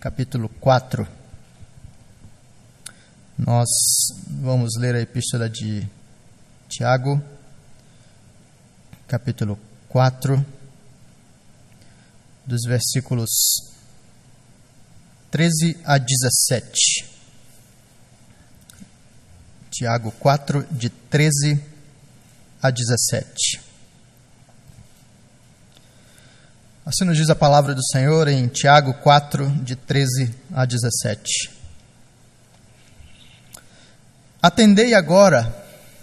capítulo 4. Nós vamos ler a epístola de Tiago, capítulo 4, dos versículos 13 a 17. Tiago 4, de 13 a 17. Assim nos diz a palavra do Senhor em Tiago 4, de 13 a 17. Atendei agora,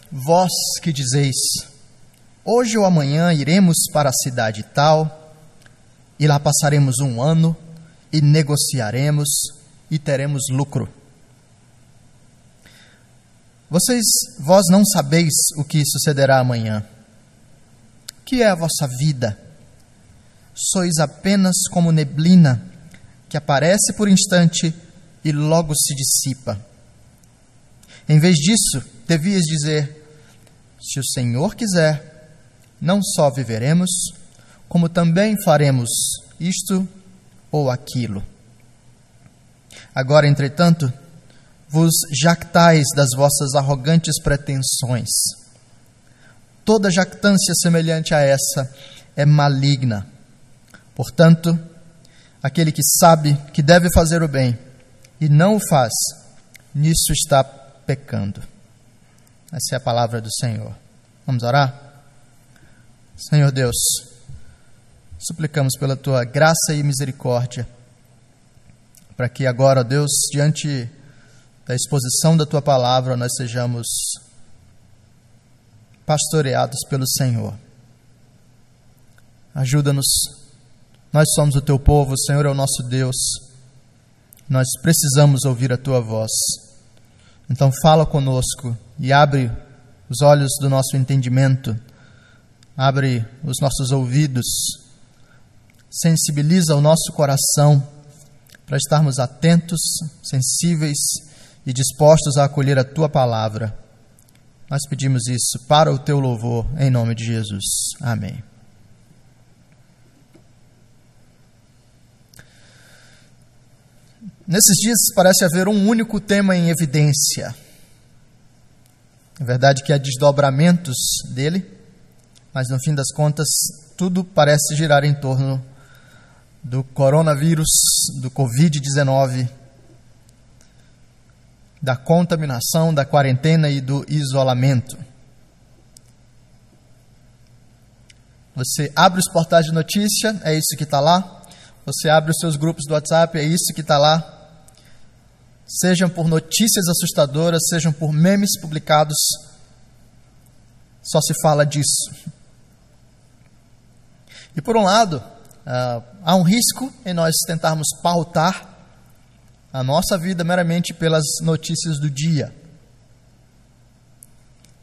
vós que dizeis: Hoje ou amanhã iremos para a cidade tal, e lá passaremos um ano, e negociaremos, e teremos lucro. Vocês, vós não sabeis o que sucederá amanhã. Que é a vossa vida? Sois apenas como neblina que aparece por instante e logo se dissipa. Em vez disso, devias dizer: Se o Senhor quiser, não só viveremos, como também faremos isto ou aquilo. Agora, entretanto, vos jactais das vossas arrogantes pretensões. Toda jactância semelhante a essa é maligna. Portanto, aquele que sabe que deve fazer o bem e não o faz, nisso está pecando. Essa é a palavra do Senhor. Vamos orar? Senhor Deus, suplicamos pela tua graça e misericórdia, para que agora, Deus, diante da exposição da tua palavra, nós sejamos pastoreados pelo Senhor. Ajuda-nos. Nós somos o teu povo, o Senhor é o nosso Deus. Nós precisamos ouvir a tua voz. Então fala conosco e abre os olhos do nosso entendimento, abre os nossos ouvidos, sensibiliza o nosso coração para estarmos atentos, sensíveis e dispostos a acolher a tua palavra. Nós pedimos isso para o teu louvor, em nome de Jesus. Amém. Nesses dias parece haver um único tema em evidência. É verdade que há desdobramentos dele, mas no fim das contas, tudo parece girar em torno do coronavírus, do Covid-19 da contaminação, da quarentena e do isolamento. Você abre os portais de notícia, é isso que está lá. Você abre os seus grupos do WhatsApp, é isso que está lá. Sejam por notícias assustadoras, sejam por memes publicados, só se fala disso. E por um lado, uh, há um risco em nós tentarmos pautar a nossa vida meramente pelas notícias do dia.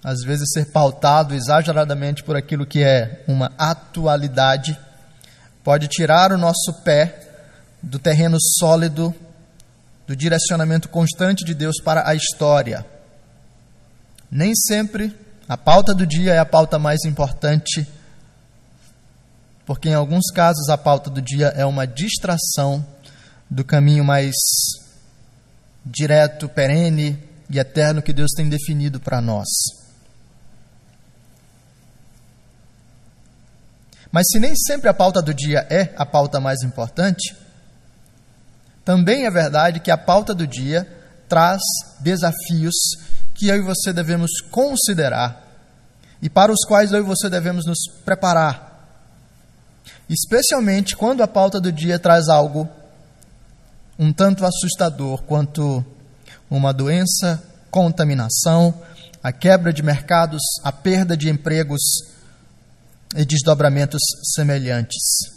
Às vezes, ser pautado exageradamente por aquilo que é uma atualidade pode tirar o nosso pé do terreno sólido, do direcionamento constante de Deus para a história. Nem sempre a pauta do dia é a pauta mais importante, porque em alguns casos a pauta do dia é uma distração do caminho mais direto, perene e eterno que Deus tem definido para nós. Mas se nem sempre a pauta do dia é a pauta mais importante, também é verdade que a pauta do dia traz desafios que eu e você devemos considerar e para os quais eu e você devemos nos preparar. Especialmente quando a pauta do dia traz algo um tanto assustador quanto uma doença, contaminação, a quebra de mercados, a perda de empregos e desdobramentos semelhantes.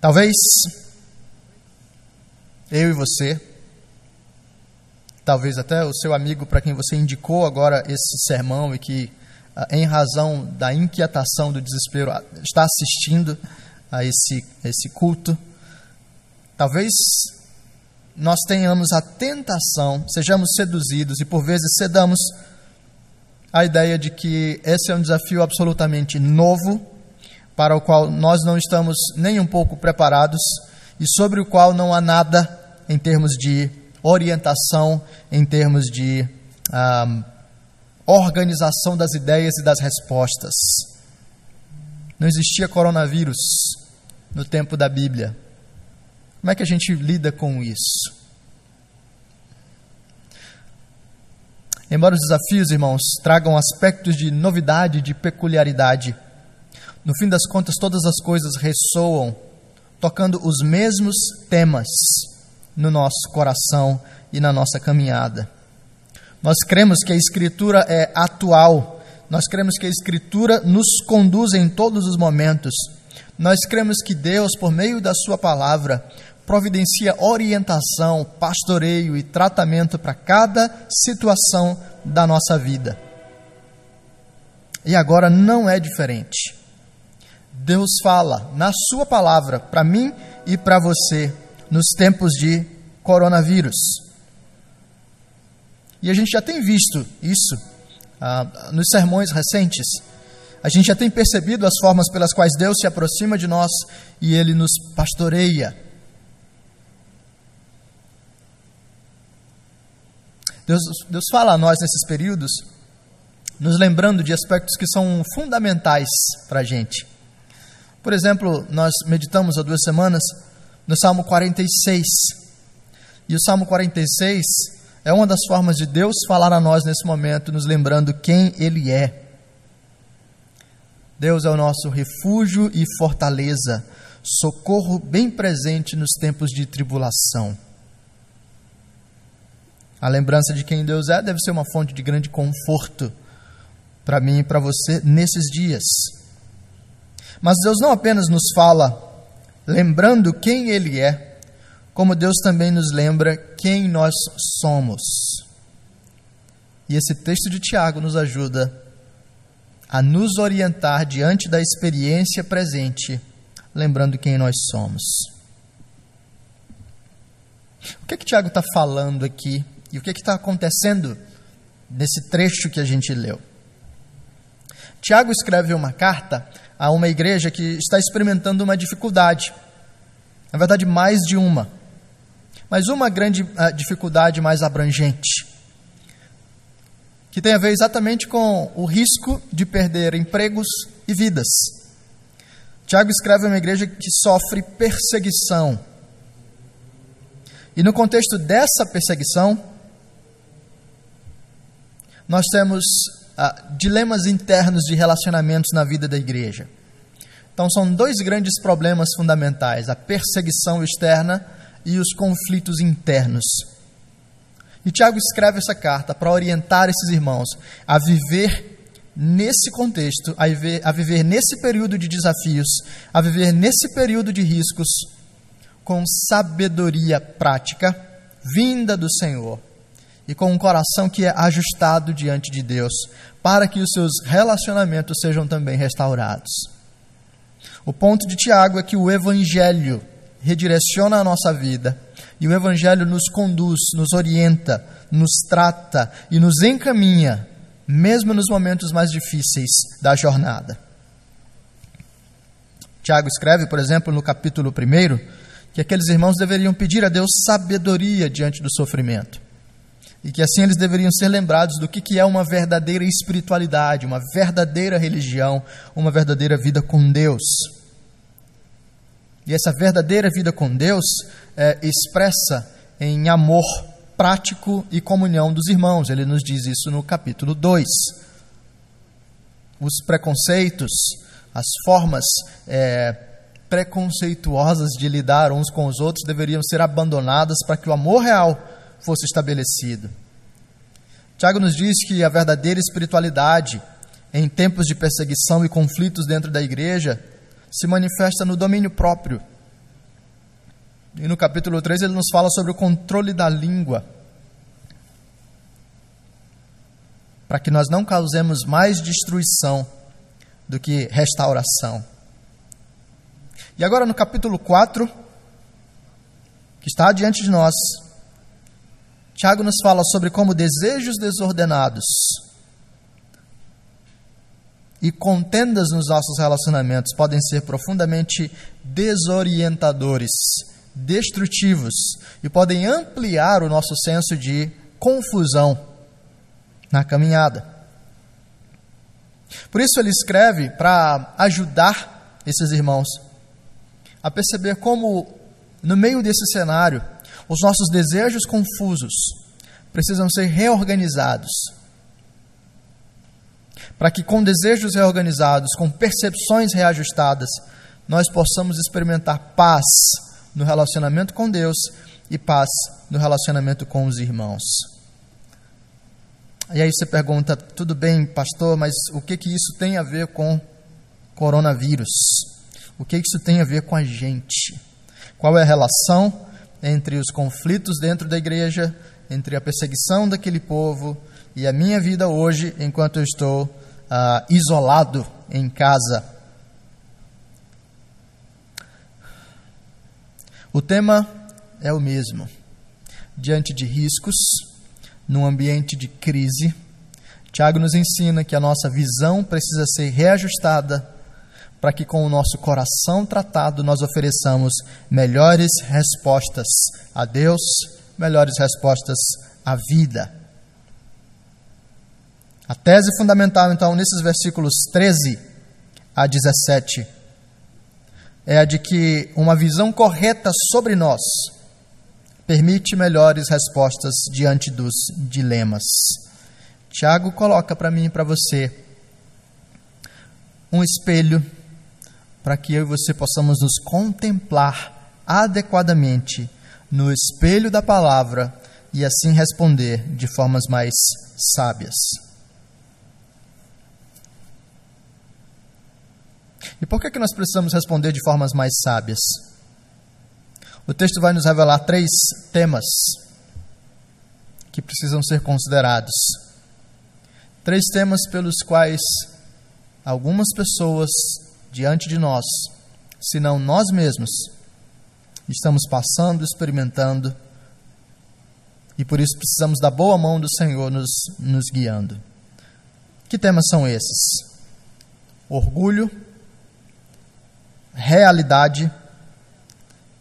Talvez eu e você, talvez até o seu amigo para quem você indicou agora esse sermão e que, ah, em razão da inquietação, do desespero, está assistindo a esse, esse culto, talvez nós tenhamos a tentação, sejamos seduzidos e por vezes cedamos a ideia de que esse é um desafio absolutamente novo, para o qual nós não estamos nem um pouco preparados e sobre o qual não há nada em termos de orientação, em termos de ah, organização das ideias e das respostas. Não existia coronavírus no tempo da Bíblia. Como é que a gente lida com isso? Embora os desafios, irmãos, tragam aspectos de novidade, de peculiaridade, no fim das contas, todas as coisas ressoam, tocando os mesmos temas no nosso coração e na nossa caminhada. Nós cremos que a Escritura é atual, nós cremos que a Escritura nos conduz em todos os momentos. Nós cremos que Deus, por meio da Sua palavra, providencia orientação, pastoreio e tratamento para cada situação da nossa vida. E agora não é diferente. Deus fala na Sua palavra para mim e para você nos tempos de coronavírus. E a gente já tem visto isso ah, nos sermões recentes. A gente já tem percebido as formas pelas quais Deus se aproxima de nós e Ele nos pastoreia. Deus, Deus fala a nós nesses períodos, nos lembrando de aspectos que são fundamentais para a gente. Por exemplo, nós meditamos há duas semanas no Salmo 46. E o Salmo 46 é uma das formas de Deus falar a nós nesse momento, nos lembrando quem Ele é. Deus é o nosso refúgio e fortaleza, socorro bem presente nos tempos de tribulação. A lembrança de quem Deus é deve ser uma fonte de grande conforto para mim e para você nesses dias. Mas Deus não apenas nos fala lembrando quem Ele é, como Deus também nos lembra quem nós somos. E esse texto de Tiago nos ajuda a nos orientar diante da experiência presente, lembrando quem nós somos. O que é que Tiago está falando aqui e o que é está acontecendo nesse trecho que a gente leu? Tiago escreve uma carta a uma igreja que está experimentando uma dificuldade. Na verdade, mais de uma. Mas uma grande uh, dificuldade mais abrangente. Que tem a ver exatamente com o risco de perder empregos e vidas. Tiago escreve uma igreja que sofre perseguição. E no contexto dessa perseguição, nós temos ah, dilemas internos de relacionamentos na vida da igreja. Então, são dois grandes problemas fundamentais: a perseguição externa e os conflitos internos. E Tiago escreve essa carta para orientar esses irmãos a viver nesse contexto, a viver, a viver nesse período de desafios, a viver nesse período de riscos, com sabedoria prática, vinda do Senhor e com um coração que é ajustado diante de Deus, para que os seus relacionamentos sejam também restaurados. O ponto de Tiago é que o Evangelho redireciona a nossa vida e o Evangelho nos conduz, nos orienta, nos trata e nos encaminha, mesmo nos momentos mais difíceis da jornada. Tiago escreve, por exemplo, no capítulo 1, que aqueles irmãos deveriam pedir a Deus sabedoria diante do sofrimento e que assim eles deveriam ser lembrados do que, que é uma verdadeira espiritualidade, uma verdadeira religião, uma verdadeira vida com Deus. E essa verdadeira vida com Deus é expressa em amor prático e comunhão dos irmãos. Ele nos diz isso no capítulo 2. Os preconceitos, as formas é, preconceituosas de lidar uns com os outros deveriam ser abandonadas para que o amor real fosse estabelecido. Tiago nos diz que a verdadeira espiritualidade, em tempos de perseguição e conflitos dentro da igreja, se manifesta no domínio próprio. E no capítulo 3 ele nos fala sobre o controle da língua, para que nós não causemos mais destruição do que restauração. E agora no capítulo 4, que está diante de nós, Tiago nos fala sobre como desejos desordenados e contendas nos nossos relacionamentos podem ser profundamente desorientadores, destrutivos e podem ampliar o nosso senso de confusão na caminhada. Por isso ele escreve para ajudar esses irmãos a perceber como, no meio desse cenário, os nossos desejos confusos precisam ser reorganizados para que com desejos reorganizados, com percepções reajustadas, nós possamos experimentar paz no relacionamento com Deus e paz no relacionamento com os irmãos. E aí você pergunta, tudo bem, pastor, mas o que que isso tem a ver com coronavírus? O que isso tem a ver com a gente? Qual é a relação entre os conflitos dentro da igreja, entre a perseguição daquele povo e a minha vida hoje, enquanto eu estou uh, isolado em casa. O tema é o mesmo. Diante de riscos, num ambiente de crise, Tiago nos ensina que a nossa visão precisa ser reajustada para que, com o nosso coração tratado, nós ofereçamos melhores respostas a Deus, melhores respostas à vida. A tese fundamental, então, nesses versículos 13 a 17, é a de que uma visão correta sobre nós permite melhores respostas diante dos dilemas. Tiago coloca para mim e para você um espelho para que eu e você possamos nos contemplar adequadamente no espelho da palavra e assim responder de formas mais sábias. E por que, que nós precisamos responder de formas mais sábias? O texto vai nos revelar três temas que precisam ser considerados. Três temas pelos quais algumas pessoas diante de nós, se não nós mesmos, estamos passando, experimentando, e por isso precisamos da boa mão do Senhor nos, nos guiando. Que temas são esses? Orgulho, realidade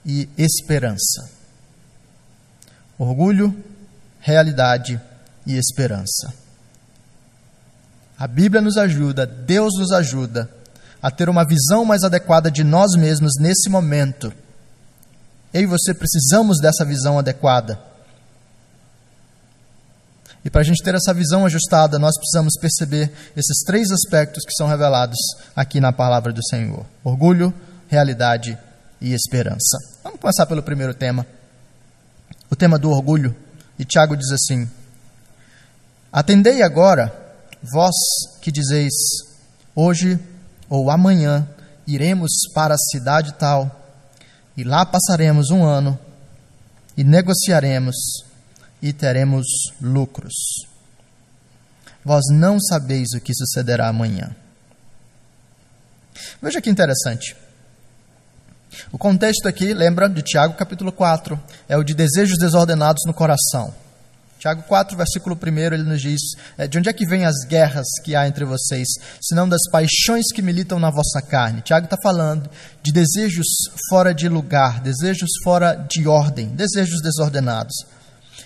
e esperança. Orgulho, realidade e esperança. A Bíblia nos ajuda, Deus nos ajuda a ter uma visão mais adequada de nós mesmos nesse momento. Eu e você precisamos dessa visão adequada. E para a gente ter essa visão ajustada, nós precisamos perceber esses três aspectos que são revelados aqui na palavra do Senhor: orgulho, realidade e esperança. Vamos começar pelo primeiro tema, o tema do orgulho. E Tiago diz assim: Atendei agora, vós que dizeis, hoje ou amanhã iremos para a cidade tal, e lá passaremos um ano, e negociaremos, e teremos lucros. Vós não sabeis o que sucederá amanhã. Veja que interessante. O contexto aqui, lembra de Tiago capítulo 4, é o de desejos desordenados no coração. Tiago 4, versículo 1, ele nos diz: é, De onde é que vêm as guerras que há entre vocês, senão das paixões que militam na vossa carne? Tiago está falando de desejos fora de lugar, desejos fora de ordem, desejos desordenados.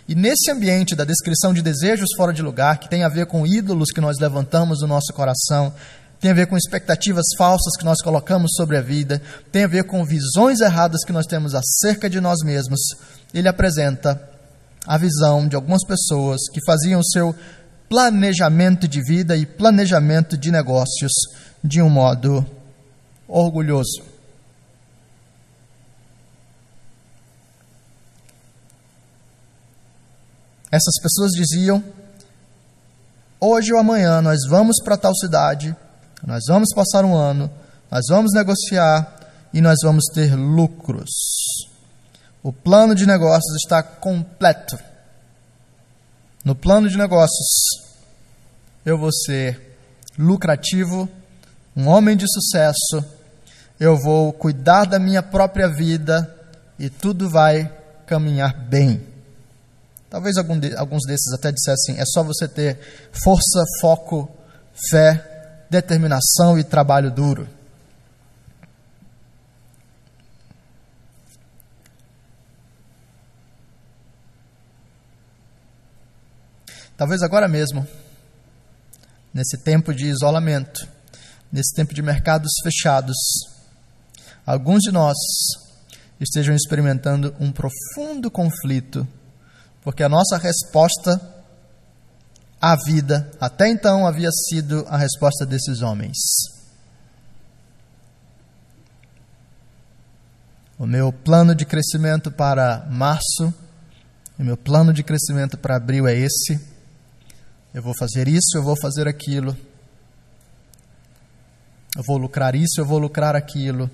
E nesse ambiente da descrição de desejos fora de lugar, que tem a ver com ídolos que nós levantamos no nosso coração, tem a ver com expectativas falsas que nós colocamos sobre a vida, tem a ver com visões erradas que nós temos acerca de nós mesmos. Ele apresenta a visão de algumas pessoas que faziam o seu planejamento de vida e planejamento de negócios de um modo orgulhoso. Essas pessoas diziam: hoje ou amanhã nós vamos para tal cidade, nós vamos passar um ano, nós vamos negociar e nós vamos ter lucros. O plano de negócios está completo. No plano de negócios, eu vou ser lucrativo, um homem de sucesso, eu vou cuidar da minha própria vida e tudo vai caminhar bem. Talvez alguns desses até dissessem: é só você ter força, foco, fé determinação e trabalho duro. Talvez agora mesmo, nesse tempo de isolamento, nesse tempo de mercados fechados, alguns de nós estejam experimentando um profundo conflito, porque a nossa resposta à vida até então havia sido a resposta desses homens. O meu plano de crescimento para março, o meu plano de crescimento para abril é esse. Eu vou fazer isso, eu vou fazer aquilo. Eu vou lucrar isso, eu vou lucrar aquilo.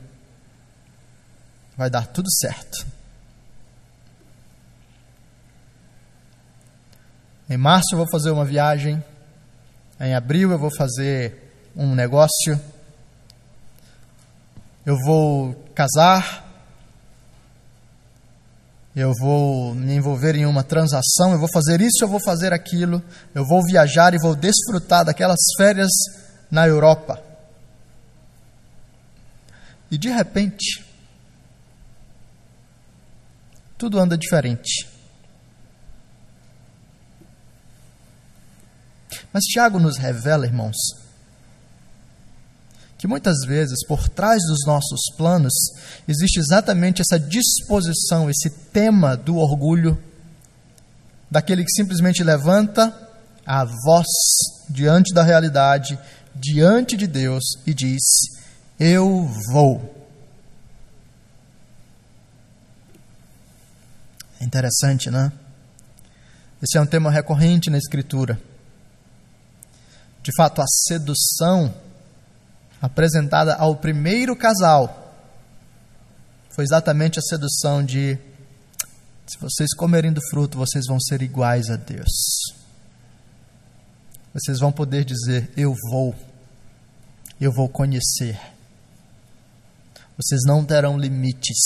Vai dar tudo certo. Em março eu vou fazer uma viagem. Em abril eu vou fazer um negócio. Eu vou casar eu vou me envolver em uma transação, eu vou fazer isso, eu vou fazer aquilo, eu vou viajar e vou desfrutar daquelas férias na Europa. E de repente, tudo anda diferente. Mas Tiago nos revela, irmãos, que muitas vezes por trás dos nossos planos existe exatamente essa disposição, esse tema do orgulho, daquele que simplesmente levanta a voz diante da realidade, diante de Deus e diz: Eu vou. É interessante, né? Esse é um tema recorrente na Escritura. De fato, a sedução apresentada ao primeiro casal foi exatamente a sedução de: se vocês comerem do fruto, vocês vão ser iguais a Deus. Vocês vão poder dizer: Eu vou, eu vou conhecer. Vocês não terão limites.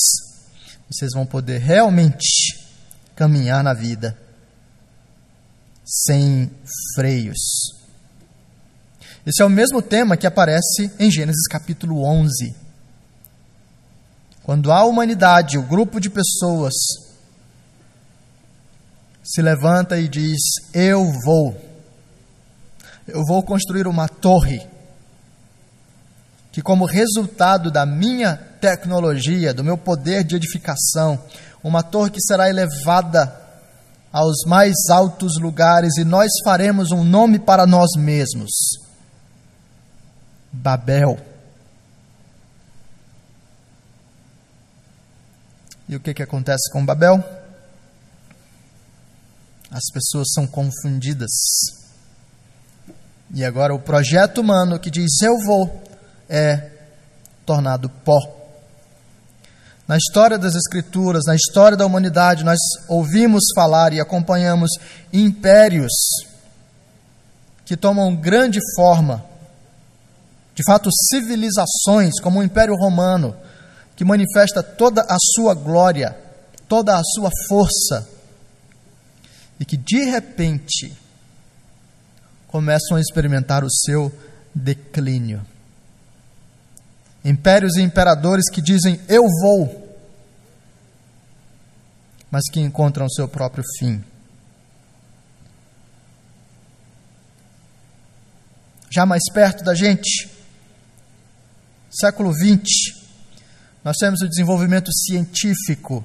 Vocês vão poder realmente caminhar na vida sem freios. Esse é o mesmo tema que aparece em Gênesis capítulo 11. Quando a humanidade, o grupo de pessoas, se levanta e diz: Eu vou, eu vou construir uma torre que, como resultado da minha tecnologia, do meu poder de edificação, uma torre que será elevada aos mais altos lugares e nós faremos um nome para nós mesmos. Babel. E o que, que acontece com Babel? As pessoas são confundidas. E agora o projeto humano que diz eu vou é tornado pó. Na história das Escrituras, na história da humanidade, nós ouvimos falar e acompanhamos impérios que tomam grande forma de fato, civilizações como o Império Romano, que manifesta toda a sua glória, toda a sua força, e que de repente começam a experimentar o seu declínio. Impérios e imperadores que dizem eu vou, mas que encontram seu próprio fim. Já mais perto da gente, século XX, nós temos o desenvolvimento científico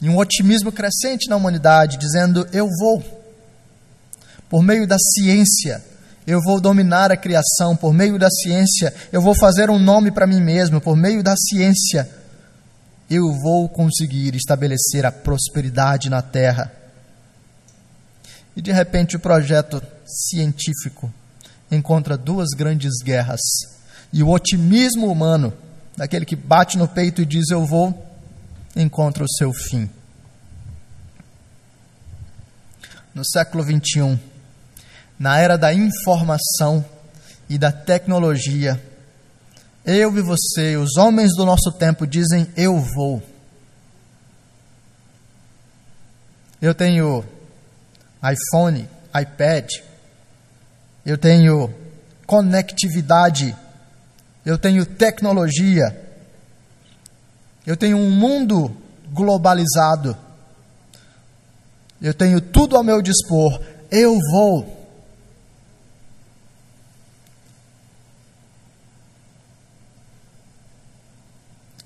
e um otimismo crescente na humanidade, dizendo: eu vou, por meio da ciência, eu vou dominar a criação, por meio da ciência, eu vou fazer um nome para mim mesmo, por meio da ciência, eu vou conseguir estabelecer a prosperidade na terra. E de repente o projeto científico encontra duas grandes guerras e o otimismo humano, daquele que bate no peito e diz eu vou, encontra o seu fim. No século 21, na era da informação e da tecnologia, eu e você, os homens do nosso tempo, dizem eu vou. Eu tenho iPhone, iPad, eu tenho conectividade, eu tenho tecnologia, eu tenho um mundo globalizado, eu tenho tudo ao meu dispor, eu vou.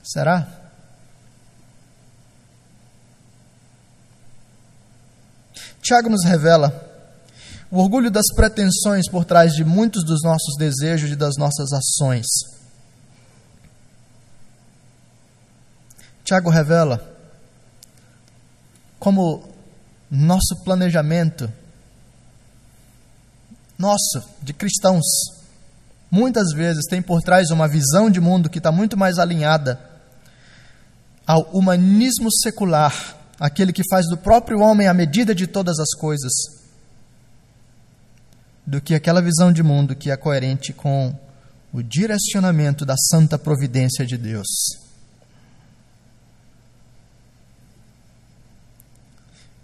Será? Tiago nos revela o orgulho das pretensões por trás de muitos dos nossos desejos e das nossas ações. Tiago revela como nosso planejamento, nosso, de cristãos, muitas vezes tem por trás uma visão de mundo que está muito mais alinhada ao humanismo secular, aquele que faz do próprio homem a medida de todas as coisas, do que aquela visão de mundo que é coerente com o direcionamento da santa providência de Deus.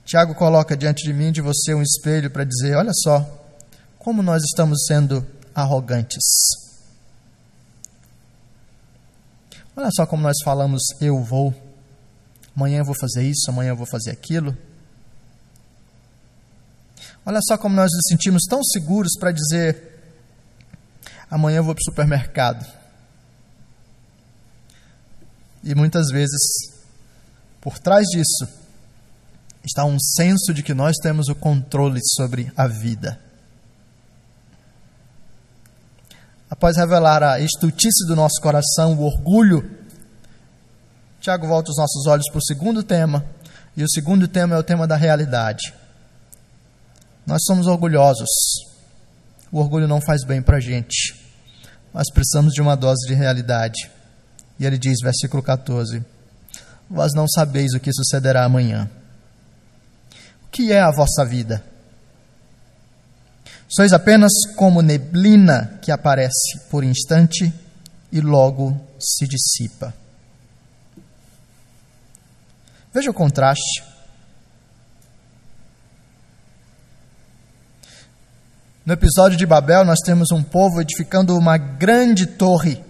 Tiago coloca diante de mim de você um espelho para dizer: olha só, como nós estamos sendo arrogantes. Olha só como nós falamos: eu vou, amanhã eu vou fazer isso, amanhã eu vou fazer aquilo. Olha só como nós nos sentimos tão seguros para dizer: amanhã eu vou para o supermercado. E muitas vezes, por trás disso, está um senso de que nós temos o controle sobre a vida. Após revelar a estultice do nosso coração, o orgulho, Tiago volta os nossos olhos para o segundo tema, e o segundo tema é o tema da realidade. Nós somos orgulhosos. O orgulho não faz bem para a gente. Nós precisamos de uma dose de realidade. E ele diz, versículo 14: Vós não sabeis o que sucederá amanhã. O que é a vossa vida? Sois apenas como neblina que aparece por instante e logo se dissipa. Veja o contraste. No episódio de Babel, nós temos um povo edificando uma grande torre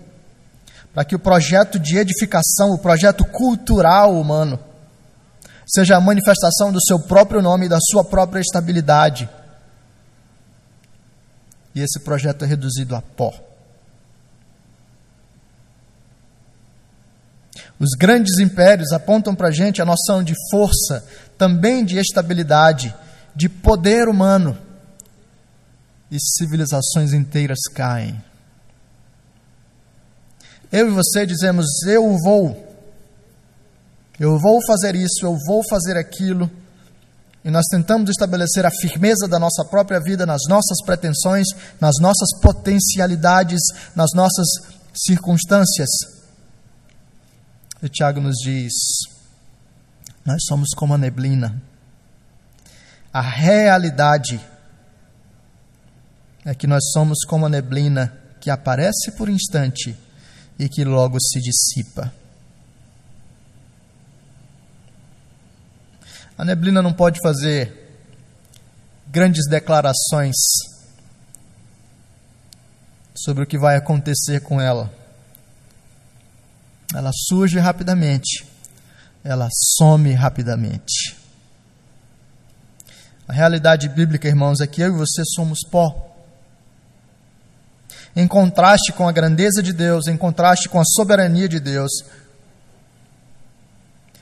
para que o projeto de edificação, o projeto cultural humano, seja a manifestação do seu próprio nome e da sua própria estabilidade. E esse projeto é reduzido a pó. Os grandes impérios apontam para a gente a noção de força, também de estabilidade, de poder humano e civilizações inteiras caem. Eu e você dizemos: Eu vou, eu vou fazer isso, eu vou fazer aquilo, e nós tentamos estabelecer a firmeza da nossa própria vida nas nossas pretensões, nas nossas potencialidades, nas nossas circunstâncias. E Tiago nos diz: Nós somos como a neblina. A realidade é que nós somos como a neblina que aparece por instante e que logo se dissipa. A neblina não pode fazer grandes declarações sobre o que vai acontecer com ela. Ela surge rapidamente, ela some rapidamente. A realidade bíblica, irmãos, é que eu e você somos pó em contraste com a grandeza de Deus, em contraste com a soberania de Deus,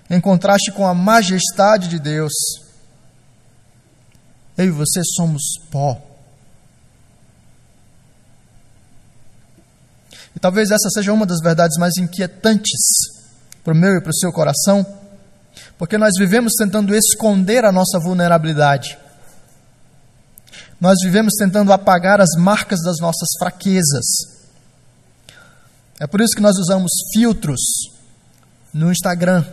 em contraste com a majestade de Deus, eu e você somos pó. E talvez essa seja uma das verdades mais inquietantes para o meu e para o seu coração, porque nós vivemos tentando esconder a nossa vulnerabilidade. Nós vivemos tentando apagar as marcas das nossas fraquezas. É por isso que nós usamos filtros no Instagram.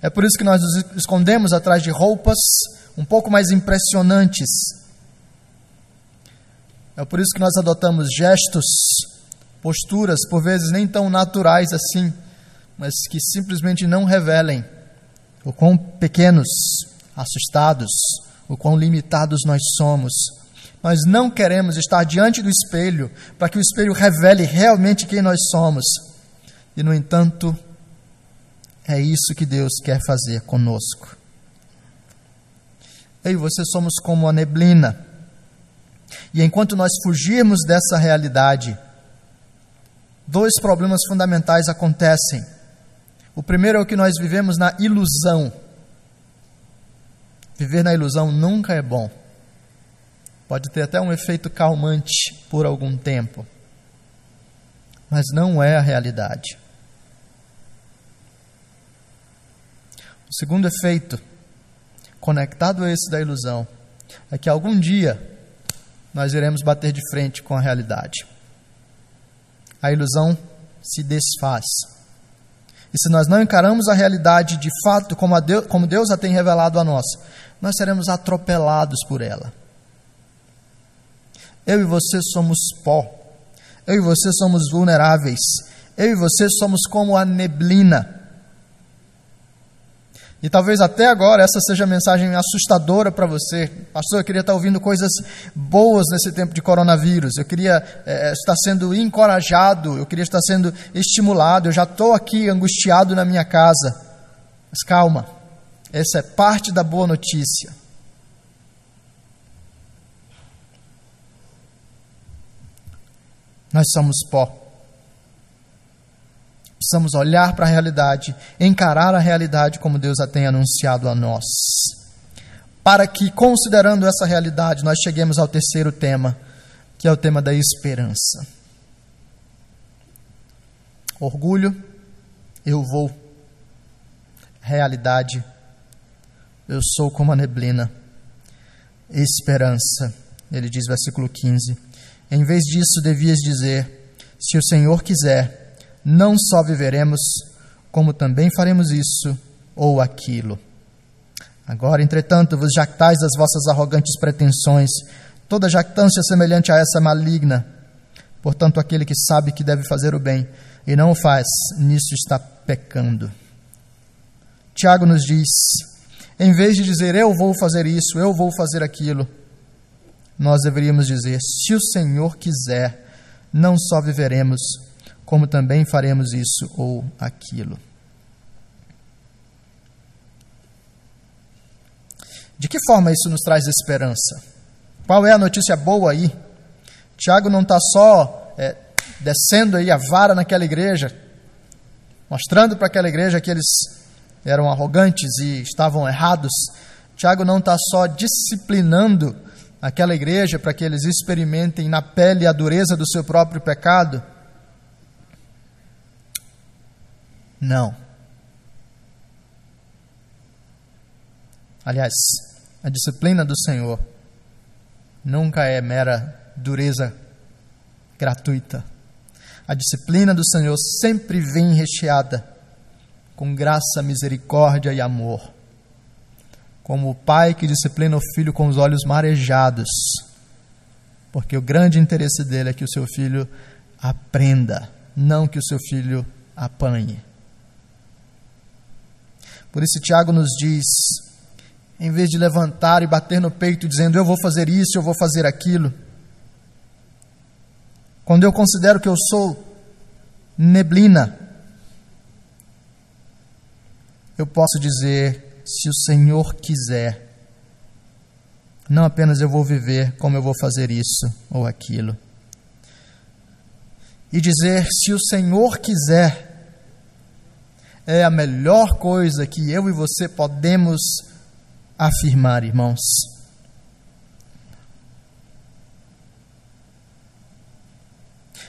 É por isso que nós nos escondemos atrás de roupas um pouco mais impressionantes. É por isso que nós adotamos gestos, posturas, por vezes nem tão naturais assim, mas que simplesmente não revelem o quão pequenos, assustados, o quão limitados nós somos Nós não queremos estar diante do espelho para que o espelho revele realmente quem nós somos. E, no entanto, é isso que Deus quer fazer conosco. Eu e você somos como a neblina. E enquanto nós fugirmos dessa realidade, dois problemas fundamentais acontecem. O primeiro é o que nós vivemos na ilusão. Viver na ilusão nunca é bom. Pode ter até um efeito calmante por algum tempo, mas não é a realidade. O segundo efeito, conectado a esse da ilusão, é que algum dia nós iremos bater de frente com a realidade. A ilusão se desfaz. E se nós não encaramos a realidade de fato como, Deus, como Deus a tem revelado a nós, nós seremos atropelados por ela. Eu e você somos pó. Eu e você somos vulneráveis. Eu e você somos como a neblina. E talvez até agora essa seja a mensagem assustadora para você. Pastor, eu queria estar ouvindo coisas boas nesse tempo de coronavírus. Eu queria é, estar sendo encorajado, eu queria estar sendo estimulado. Eu já estou aqui angustiado na minha casa. Mas calma, essa é parte da boa notícia. Nós somos pó. Precisamos olhar para a realidade, encarar a realidade como Deus a tem anunciado a nós. Para que, considerando essa realidade, nós cheguemos ao terceiro tema, que é o tema da esperança. Orgulho, eu vou. Realidade, eu sou como a neblina. Esperança, ele diz, versículo 15 em vez disso, devias dizer: Se o Senhor quiser, não só viveremos, como também faremos isso ou aquilo. Agora, entretanto, vos jactais das vossas arrogantes pretensões, toda jactância semelhante a essa maligna. Portanto, aquele que sabe que deve fazer o bem e não o faz, nisso está pecando. Tiago nos diz: em vez de dizer eu vou fazer isso, eu vou fazer aquilo, nós deveríamos dizer: se o Senhor quiser, não só viveremos, como também faremos isso ou aquilo. De que forma isso nos traz esperança? Qual é a notícia boa aí? Tiago não está só é, descendo aí a vara naquela igreja, mostrando para aquela igreja que eles eram arrogantes e estavam errados. Tiago não está só disciplinando aquela igreja para que eles experimentem na pele a dureza do seu próprio pecado? Não. Aliás, a disciplina do Senhor nunca é mera dureza gratuita. A disciplina do Senhor sempre vem recheada com graça, misericórdia e amor. Como o pai que disciplina o filho com os olhos marejados, porque o grande interesse dele é que o seu filho aprenda, não que o seu filho apanhe. Por isso, Tiago nos diz: em vez de levantar e bater no peito dizendo eu vou fazer isso, eu vou fazer aquilo, quando eu considero que eu sou neblina, eu posso dizer se o Senhor quiser. Não apenas eu vou viver como eu vou fazer isso ou aquilo. E dizer, se o Senhor quiser, é a melhor coisa que eu e você podemos afirmar, irmãos.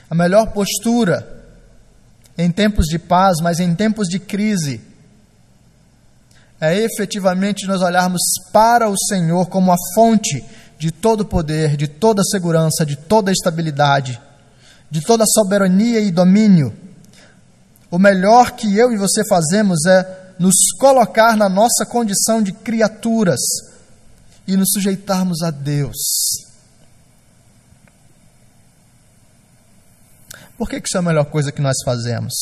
A melhor postura em tempos de paz, mas em tempos de crise, é efetivamente nós olharmos para o Senhor como a fonte de todo poder, de toda segurança, de toda estabilidade, de toda soberania e domínio. O melhor que eu e você fazemos é nos colocar na nossa condição de criaturas e nos sujeitarmos a Deus. Por que isso é a melhor coisa que nós fazemos?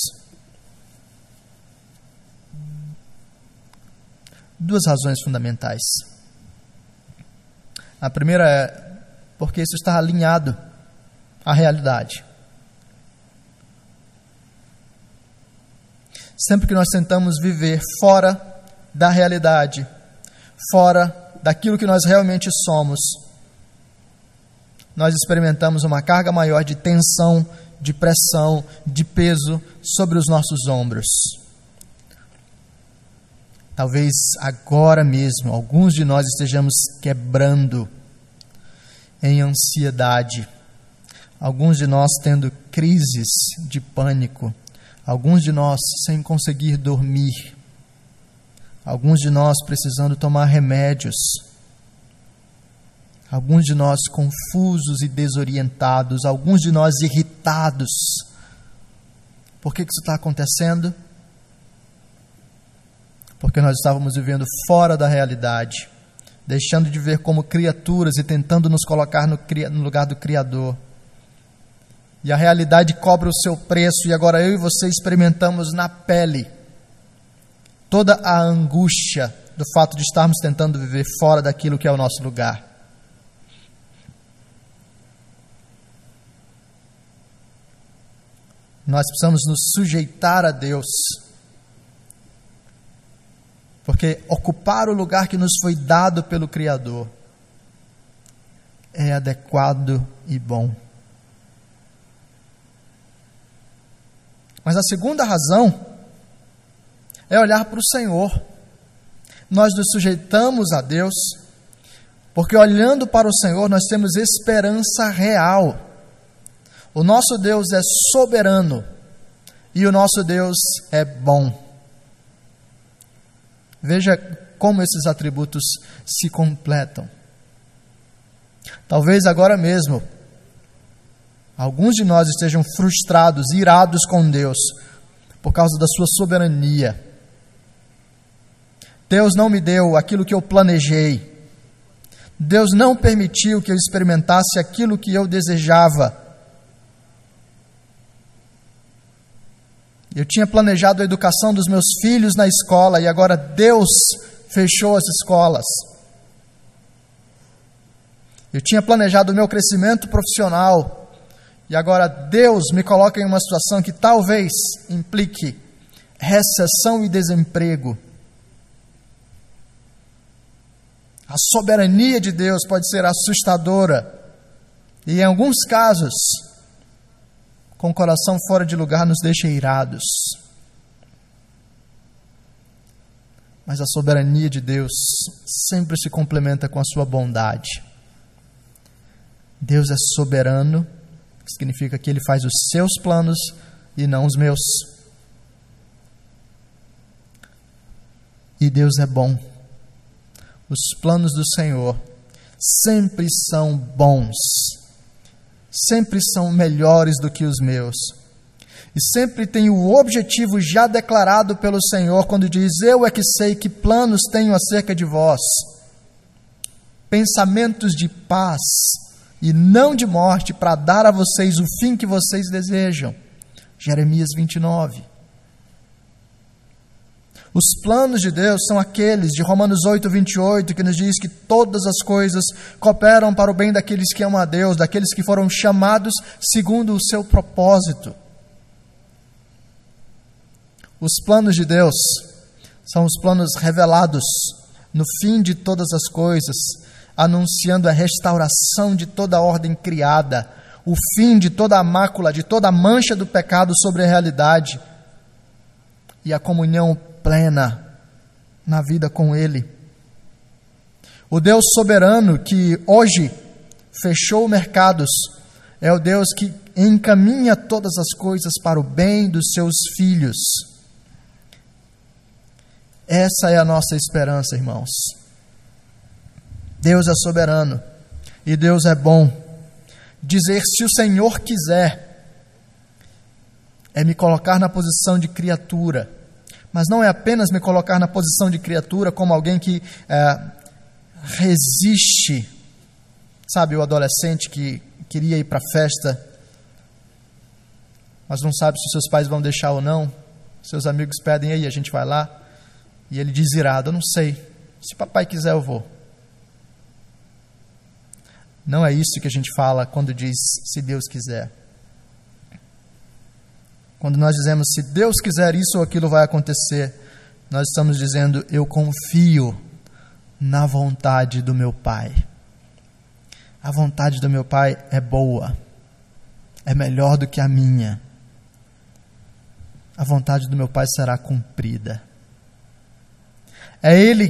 Duas razões fundamentais. A primeira é porque isso está alinhado à realidade. Sempre que nós tentamos viver fora da realidade, fora daquilo que nós realmente somos, nós experimentamos uma carga maior de tensão, de pressão, de peso sobre os nossos ombros. Talvez agora mesmo alguns de nós estejamos quebrando em ansiedade, alguns de nós tendo crises de pânico, alguns de nós sem conseguir dormir, alguns de nós precisando tomar remédios, alguns de nós confusos e desorientados, alguns de nós irritados. Por que, que isso está acontecendo? Porque nós estávamos vivendo fora da realidade, deixando de ver como criaturas e tentando nos colocar no, no lugar do Criador. E a realidade cobra o seu preço, e agora eu e você experimentamos na pele toda a angústia do fato de estarmos tentando viver fora daquilo que é o nosso lugar. Nós precisamos nos sujeitar a Deus, porque ocupar o lugar que nos foi dado pelo Criador é adequado e bom. Mas a segunda razão é olhar para o Senhor. Nós nos sujeitamos a Deus, porque olhando para o Senhor nós temos esperança real. O nosso Deus é soberano e o nosso Deus é bom. Veja como esses atributos se completam. Talvez agora mesmo alguns de nós estejam frustrados, irados com Deus por causa da sua soberania. Deus não me deu aquilo que eu planejei. Deus não permitiu que eu experimentasse aquilo que eu desejava. Eu tinha planejado a educação dos meus filhos na escola e agora Deus fechou as escolas. Eu tinha planejado o meu crescimento profissional e agora Deus me coloca em uma situação que talvez implique recessão e desemprego. A soberania de Deus pode ser assustadora. E em alguns casos, com o coração fora de lugar, nos deixa irados. Mas a soberania de Deus sempre se complementa com a sua bondade. Deus é soberano, que significa que Ele faz os seus planos e não os meus. E Deus é bom os planos do Senhor sempre são bons, sempre são melhores do que os meus. E sempre tem o objetivo já declarado pelo Senhor quando diz: Eu é que sei que planos tenho acerca de vós. Pensamentos de paz e não de morte, para dar a vocês o fim que vocês desejam. Jeremias 29. Os planos de Deus são aqueles de Romanos 8, 28, que nos diz que todas as coisas cooperam para o bem daqueles que amam a Deus, daqueles que foram chamados segundo o seu propósito. Os planos de Deus são os planos revelados no fim de todas as coisas, anunciando a restauração de toda a ordem criada, o fim de toda a mácula, de toda a mancha do pecado sobre a realidade e a comunhão plena na vida com Ele. O Deus soberano que hoje fechou mercados é o Deus que encaminha todas as coisas para o bem dos seus filhos. Essa é a nossa esperança, irmãos. Deus é soberano e Deus é bom. Dizer se o Senhor quiser é me colocar na posição de criatura mas não é apenas me colocar na posição de criatura como alguém que é, resiste. Sabe, o adolescente que queria ir para a festa, mas não sabe se seus pais vão deixar ou não. Seus amigos pedem, aí a gente vai lá. E ele diz irado: Eu não sei. Se papai quiser, eu vou. Não é isso que a gente fala quando diz se Deus quiser. Quando nós dizemos se Deus quiser isso ou aquilo vai acontecer, nós estamos dizendo eu confio na vontade do meu Pai. A vontade do meu Pai é boa, é melhor do que a minha. A vontade do meu Pai será cumprida. É Ele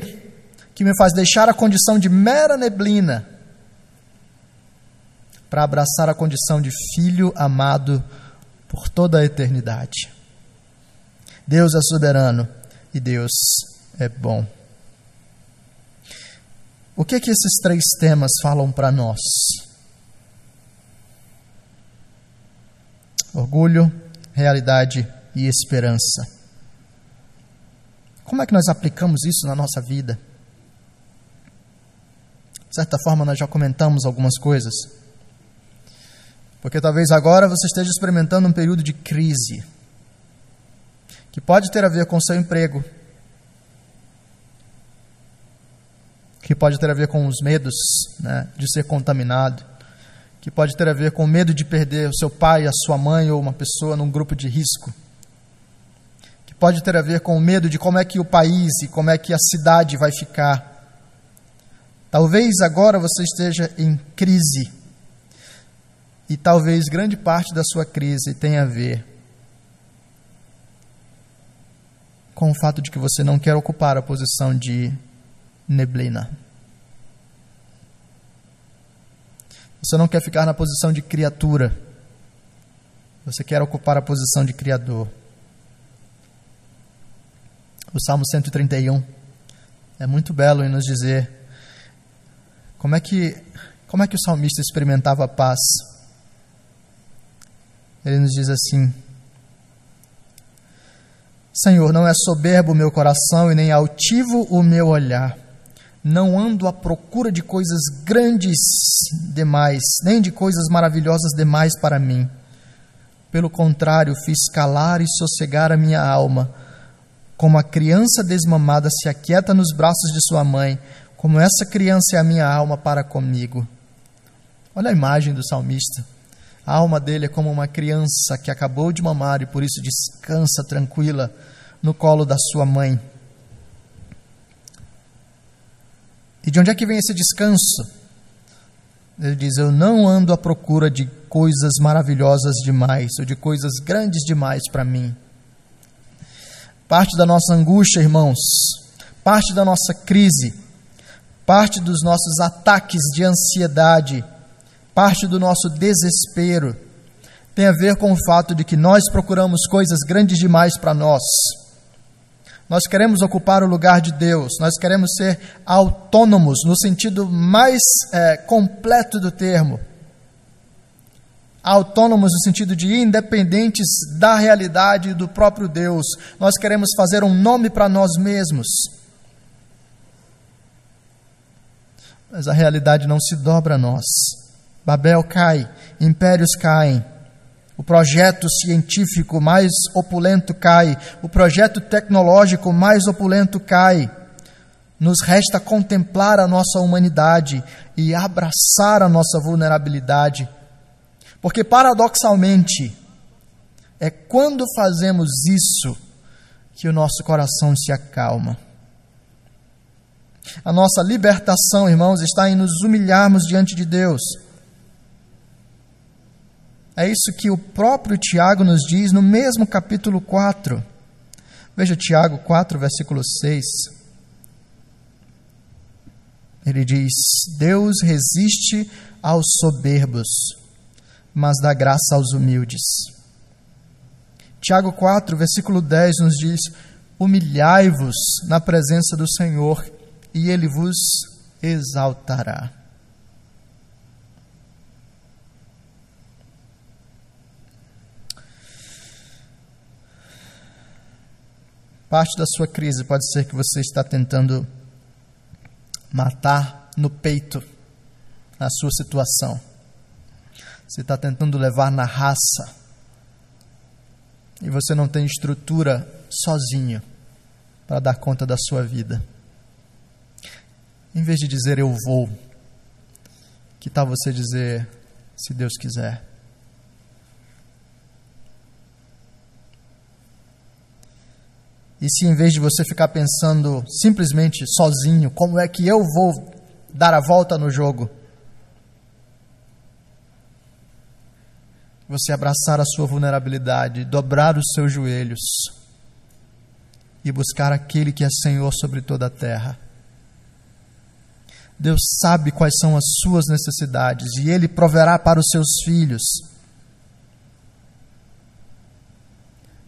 que me faz deixar a condição de mera neblina para abraçar a condição de filho amado por toda a eternidade. Deus é soberano e Deus é bom. O que é que esses três temas falam para nós? Orgulho, realidade e esperança. Como é que nós aplicamos isso na nossa vida? De certa forma, nós já comentamos algumas coisas. Porque talvez agora você esteja experimentando um período de crise, que pode ter a ver com o seu emprego, que pode ter a ver com os medos né, de ser contaminado, que pode ter a ver com o medo de perder o seu pai, a sua mãe ou uma pessoa num grupo de risco, que pode ter a ver com o medo de como é que o país e como é que a cidade vai ficar. Talvez agora você esteja em crise e talvez grande parte da sua crise tenha a ver com o fato de que você não quer ocupar a posição de neblina. Você não quer ficar na posição de criatura. Você quer ocupar a posição de criador. O Salmo 131 é muito belo em nos dizer como é que como é que o salmista experimentava a paz ele nos diz assim: Senhor, não é soberbo o meu coração e nem altivo o meu olhar. Não ando à procura de coisas grandes demais, nem de coisas maravilhosas demais para mim. Pelo contrário, fiz calar e sossegar a minha alma. Como a criança desmamada se aquieta nos braços de sua mãe, como essa criança é a minha alma para comigo. Olha a imagem do salmista. A alma dele é como uma criança que acabou de mamar e por isso descansa tranquila no colo da sua mãe. E de onde é que vem esse descanso? Ele diz: Eu não ando à procura de coisas maravilhosas demais ou de coisas grandes demais para mim. Parte da nossa angústia, irmãos, parte da nossa crise, parte dos nossos ataques de ansiedade, parte do nosso desespero tem a ver com o fato de que nós procuramos coisas grandes demais para nós. Nós queremos ocupar o lugar de Deus, nós queremos ser autônomos no sentido mais é, completo do termo. Autônomos no sentido de independentes da realidade do próprio Deus. Nós queremos fazer um nome para nós mesmos. Mas a realidade não se dobra a nós. Babel cai, impérios caem, o projeto científico mais opulento cai, o projeto tecnológico mais opulento cai. Nos resta contemplar a nossa humanidade e abraçar a nossa vulnerabilidade. Porque, paradoxalmente, é quando fazemos isso que o nosso coração se acalma. A nossa libertação, irmãos, está em nos humilharmos diante de Deus é isso que o próprio Tiago nos diz no mesmo capítulo 4. Veja Tiago 4, versículo 6. Ele diz: Deus resiste aos soberbos, mas dá graça aos humildes. Tiago 4, versículo 10 nos diz: Humilhai-vos na presença do Senhor, e ele vos exaltará. Parte da sua crise pode ser que você está tentando matar no peito a sua situação. Você está tentando levar na raça. E você não tem estrutura sozinho para dar conta da sua vida. Em vez de dizer eu vou, Que tal você dizer, se Deus quiser? E se em vez de você ficar pensando simplesmente sozinho, como é que eu vou dar a volta no jogo? Você abraçar a sua vulnerabilidade, dobrar os seus joelhos e buscar aquele que é Senhor sobre toda a terra. Deus sabe quais são as suas necessidades e Ele proverá para os seus filhos.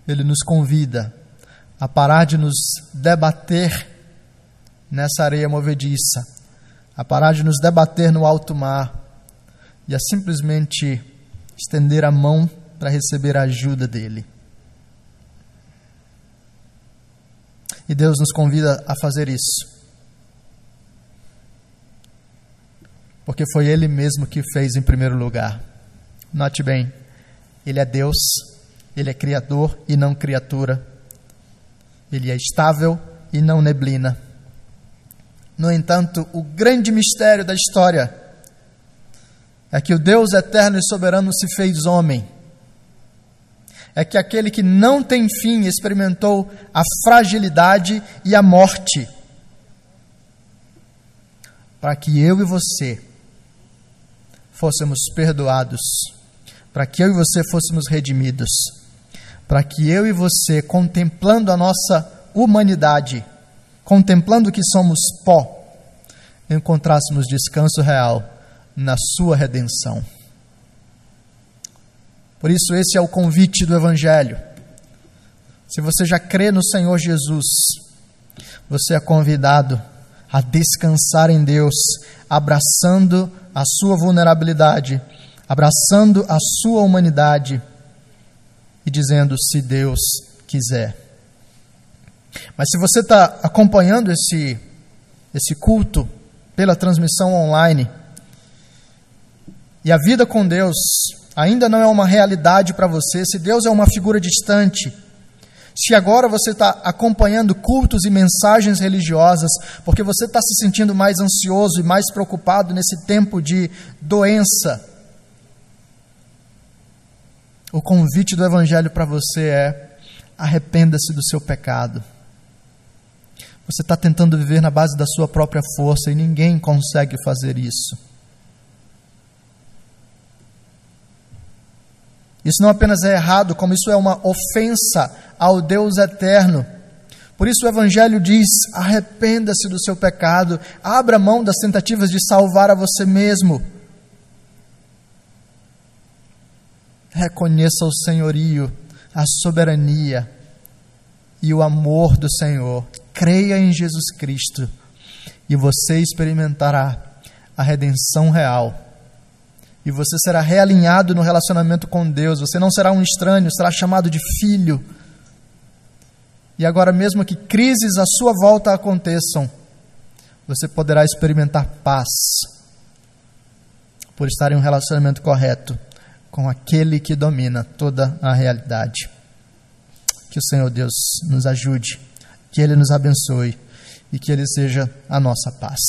Ele nos convida a parar de nos debater nessa areia movediça, a parar de nos debater no alto mar e a simplesmente estender a mão para receber a ajuda dele. E Deus nos convida a fazer isso. Porque foi Ele mesmo que fez em primeiro lugar. Note bem, Ele é Deus, Ele é Criador e não criatura. Ele é estável e não neblina. No entanto, o grande mistério da história é que o Deus eterno e soberano se fez homem. É que aquele que não tem fim experimentou a fragilidade e a morte. Para que eu e você fôssemos perdoados, para que eu e você fôssemos redimidos para que eu e você, contemplando a nossa humanidade, contemplando que somos pó, encontrássemos descanso real na Sua redenção. Por isso, esse é o convite do Evangelho. Se você já crê no Senhor Jesus, você é convidado a descansar em Deus, abraçando a sua vulnerabilidade, abraçando a sua humanidade e dizendo: se Deus quiser. Mas se você está acompanhando esse, esse culto pela transmissão online, e a vida com Deus ainda não é uma realidade para você, se Deus é uma figura distante, se agora você está acompanhando cultos e mensagens religiosas, porque você está se sentindo mais ansioso e mais preocupado nesse tempo de doença, o convite do Evangelho para você é: arrependa-se do seu pecado. Você está tentando viver na base da sua própria força e ninguém consegue fazer isso. Isso não apenas é errado, como isso é uma ofensa ao Deus eterno. Por isso o Evangelho diz: arrependa-se do seu pecado, abra mão das tentativas de salvar a você mesmo. Reconheça o senhorio, a soberania e o amor do Senhor. Creia em Jesus Cristo e você experimentará a redenção real. E você será realinhado no relacionamento com Deus. Você não será um estranho, será chamado de filho. E agora, mesmo que crises à sua volta aconteçam, você poderá experimentar paz por estar em um relacionamento correto com aquele que domina toda a realidade. Que o Senhor Deus nos ajude, que Ele nos abençoe e que Ele seja a nossa paz.